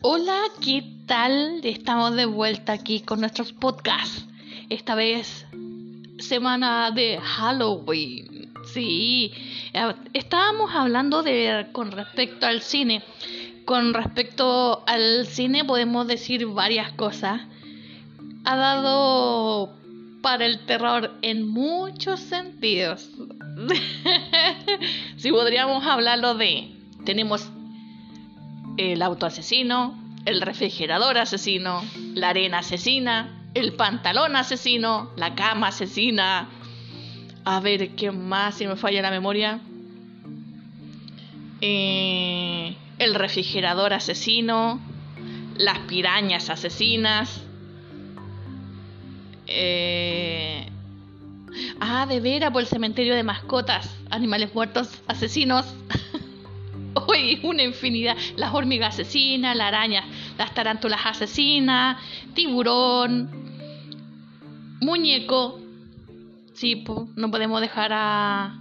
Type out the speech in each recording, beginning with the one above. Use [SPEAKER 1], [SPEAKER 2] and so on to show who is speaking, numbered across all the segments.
[SPEAKER 1] Hola, ¿qué tal? Estamos de vuelta aquí con nuestros podcasts. Esta vez, semana de Halloween. Sí, estábamos hablando de con respecto al cine. Con respecto al cine podemos decir varias cosas. Ha dado para el terror en muchos sentidos. si podríamos hablarlo de tenemos el auto asesino, el refrigerador asesino, la arena asesina, el pantalón asesino, la cama asesina. A ver, ¿qué más si me falla la memoria? Eh, el refrigerador asesino, las pirañas asesinas. Eh, ah, de veras, por el cementerio de mascotas, animales muertos asesinos. Uy, una infinidad. Las hormigas asesinas, la araña, las tarántulas asesinas, tiburón, muñeco. Sí, no podemos dejar a,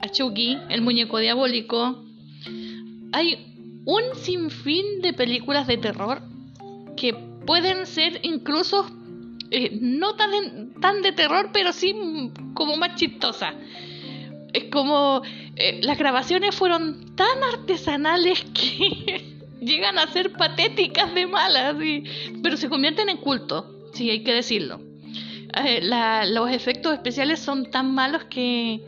[SPEAKER 1] a Chucky, el muñeco diabólico. Hay un sinfín de películas de terror que pueden ser incluso eh, no tan, tan de terror, pero sí como más chistosas. Es como eh, las grabaciones fueron tan artesanales que llegan a ser patéticas de malas, pero se convierten en culto, sí, hay que decirlo. Eh, los efectos especiales son tan malos que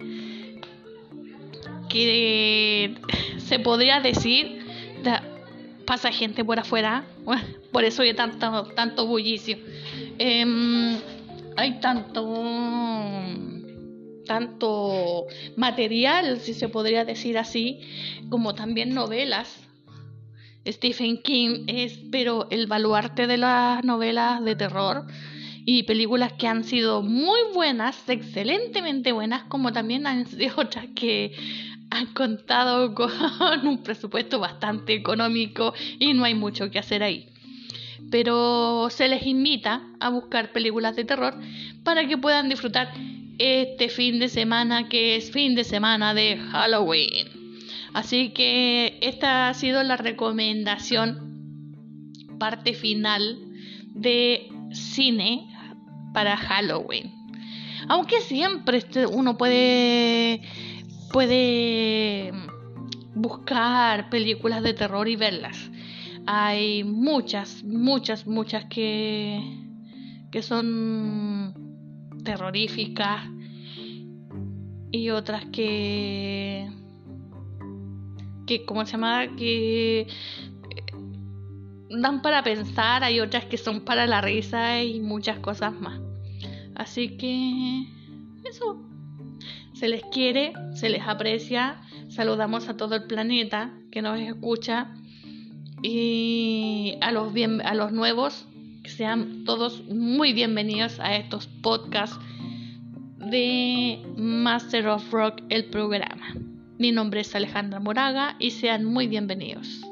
[SPEAKER 1] que se podría decir pasa gente por afuera por eso hay tanto tanto bullicio em, hay tanto tanto material, si se podría decir así, como también novelas. Stephen King es, pero el baluarte de las novelas de terror y películas que han sido muy buenas, excelentemente buenas, como también han sido otras que han contado con un presupuesto bastante económico y no hay mucho que hacer ahí. Pero se les invita a buscar películas de terror para que puedan disfrutar este fin de semana que es fin de semana de Halloween. Así que esta ha sido la recomendación parte final de cine para Halloween. Aunque siempre este, uno puede puede buscar películas de terror y verlas. Hay muchas, muchas, muchas que que son terroríficas y otras que que como se llama que dan para pensar hay otras que son para la risa y muchas cosas más. Así que eso. Se les quiere se les aprecia. Saludamos a todo el planeta que nos escucha y a los bien a los nuevos sean todos muy bienvenidos a estos podcasts de Master of Rock, el programa. Mi nombre es Alejandra Moraga y sean muy bienvenidos.